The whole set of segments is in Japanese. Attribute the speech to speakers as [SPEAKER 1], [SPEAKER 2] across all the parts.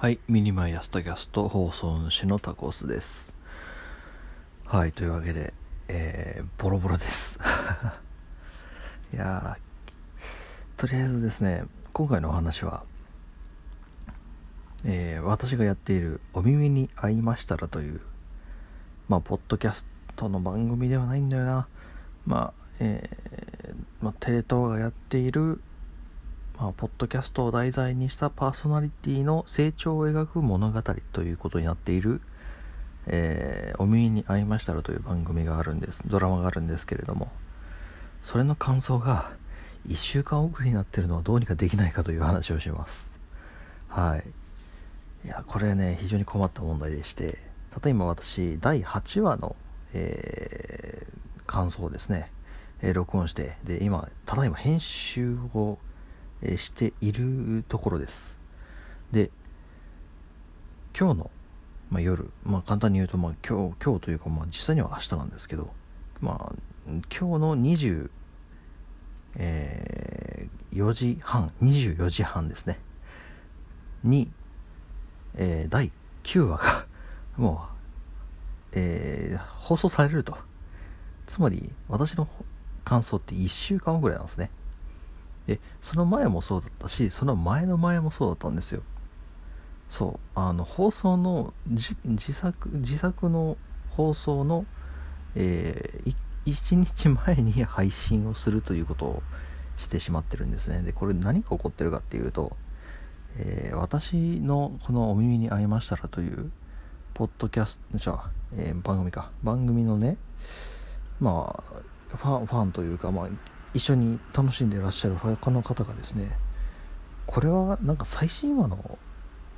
[SPEAKER 1] はい、 miniMY朝tacast 放送主のタコスです。はい、というわけで、えー、ボロボロです。いやとりあえずですね、今回のお話は、えー私がやっているお耳に合いましたらという、まあ、ポッドキャストの番組ではないんだよな。まあ、えーまあ、テレ東がやっている、まあ、ポッドキャストを題材にしたパーソナリティの成長を描く物語ということになっている、えーお耳に合いましたらという番組があるんです。ドラマがあるんですけれども、それの感想が1週間遅れになってるのはどうにかできないかという話をします。はい。いや、これね、非常に困った問題でして、例えば私、第8話の、えー感想をですね、えー録音して、で、今、ただいま編集を、えしているところです。で、今日の、まあ、夜、まあ、簡単に言うと、まあ、今日、今日というか、まあ、実際には明日なんですけど、まあ、今日の20、えー4時半、24時半ですね。に、えー第9話が、もう、えー放送されると。つまり、私の感想って1週間後ぐらいなんですね。で、その前もそうだったし、その前の前もそうだったんですよ。そう、あの、放送の、自作、自作の放送の、えー、1日前に配信をするということをしてしまってるんですね。で、これ何が起こってるかっていうと、えー私のこの「お耳に合いましたら」というポッドキャストじゃあ、えー番組か番組のねまあファンファンというか、まあ、一緒に楽しんでいらっしゃる他の方がですねこれはなんか最新話の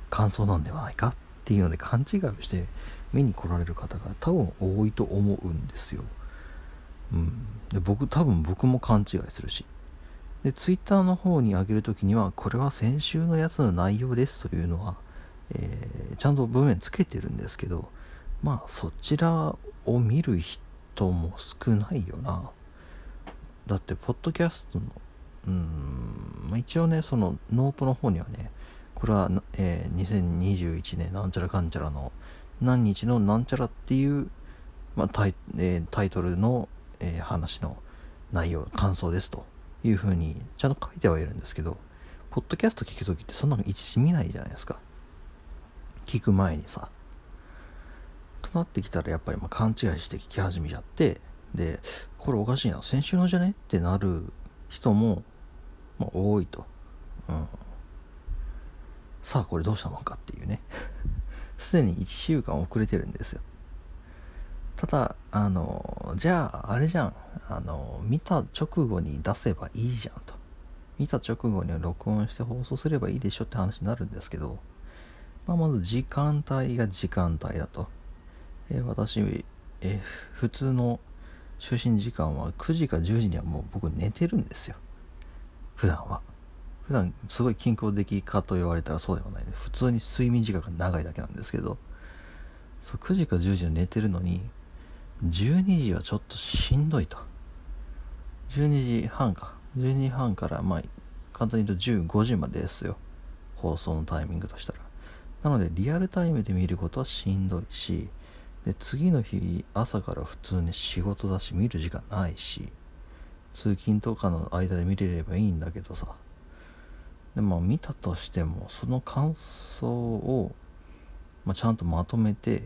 [SPEAKER 1] 感想なんではないかっていうので勘違いをして見に来られる方が多分多いと思うんですよ。うん、で僕多分僕も勘違いするし。でツイッターの方に上げるときにはこれは先週のやつの内容ですというのは、えーちゃんと文面つけてるんですけどまあそちらを見る人も少ないよな。だってポッドキャストのうん一応ねそのノートの方にはねこれは、えー2021年なんちゃらかんちゃらの何日のなんちゃらっていう、まあタイえータイトルの、えー話の内容感想ですというふうにちゃんと書いてはいるんですけどポッドキャスト聞くときってそんなの一時見ないじゃないですか。聞く前にさ。となってきたらやっぱりまあ勘違いして聞き始めちゃってでこれおかしいな。先週のじゃね？ってなる人も、まあ、多いと、うん、さあこれどうしたもんかっていうね。すでに1週間遅れてるんですよ。ただあのじゃああれじゃん。あの見た直後に出せばいいじゃんと。見た直後に録音して放送すればいいでしょって話になるんですけど、まあ、まず時間帯が時間帯だと、えー私、えー普通の就寝時間は9時か10時にはもう僕寝てるんですよ。普段は。普段すごい均衡的かと言われたらそうではないね普通に睡眠時間が長いだけなんですけど。そう9時か10時に寝てるのに12時はちょっとしんどいと。12時半か。12時半からまあ簡単に言うと15時までですよ。放送のタイミングとしたら。なのでリアルタイムで見ることはしんどいしで次の日朝から普通に仕事だし見る時間ないし通勤とかの間で見れればいいんだけどさ。でまあ見たとしてもその感想を、まあ、ちゃんとまとめて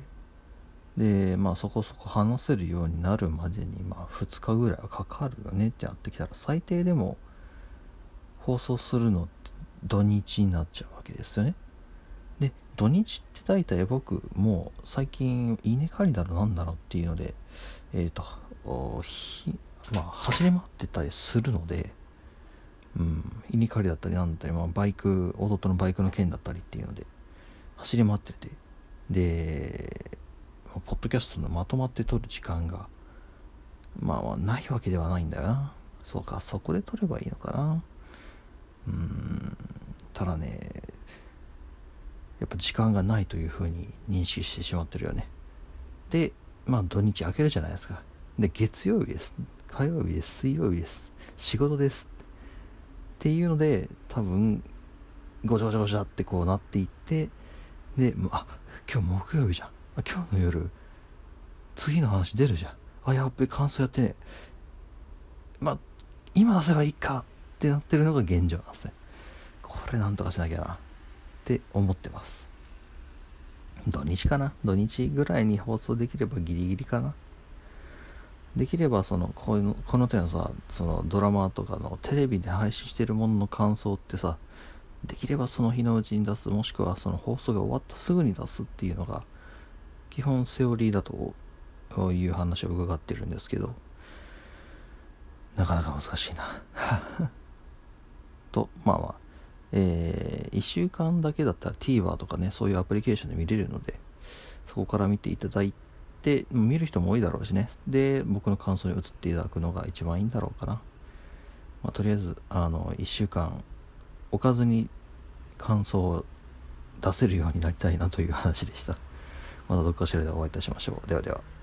[SPEAKER 1] でまあそこそこ話せるようになるまでにまあ2日ぐらいはかかるよねってなってきたら最低でも放送するのって土日になっちゃうわけですよね。土日って大体僕もう最近稲刈りだろなんだろうっていうのでえっ、とまあ走り回ってたりするのでうん稲刈りだったりなんだったり、まあ、バイク弟のバイクの件だったりっていうので走り回っててでポッドキャストのまとまって撮る時間がまあまあないわけではないんだよな。そうかそこで撮ればいいのかな。うんただねやっぱ時間がないというふうに認識してしまってるよね。でまあ土日明けるじゃないですか。で月曜日です。火曜日です。水曜日です。仕事です。っていうので多分ごちゃごちゃごちゃってこうなっていってであ今日木曜日じゃん。今日の夜次の話出るじゃん。あやっべ感想やってね。まあ今出せばいいかってなってるのが現状なんですね。これなんとかしなきゃな。って思ってます。土日かな？土日ぐらいに放送できればギリギリかな？できればそのこういうこの手のさそのドラマとかのテレビで配信してるものの感想ってさできればその日のうちに出すもしくはその放送が終わったすぐに出すっていうのが基本セオリーだという話を伺ってるんですけどなかなか難しいな。とまあまあえー、1週間だけだったら TVer とかねそういうアプリケーションで見れるのでそこから見ていただいて見る人も多いだろうしね。で僕の感想に移っていただくのが一番いいんだろうかな、まあ、とりあえずあの1週間置かずに感想を出せるようになりたいなという話でした。またどっかしらでお会いいたしましょう。ではでは。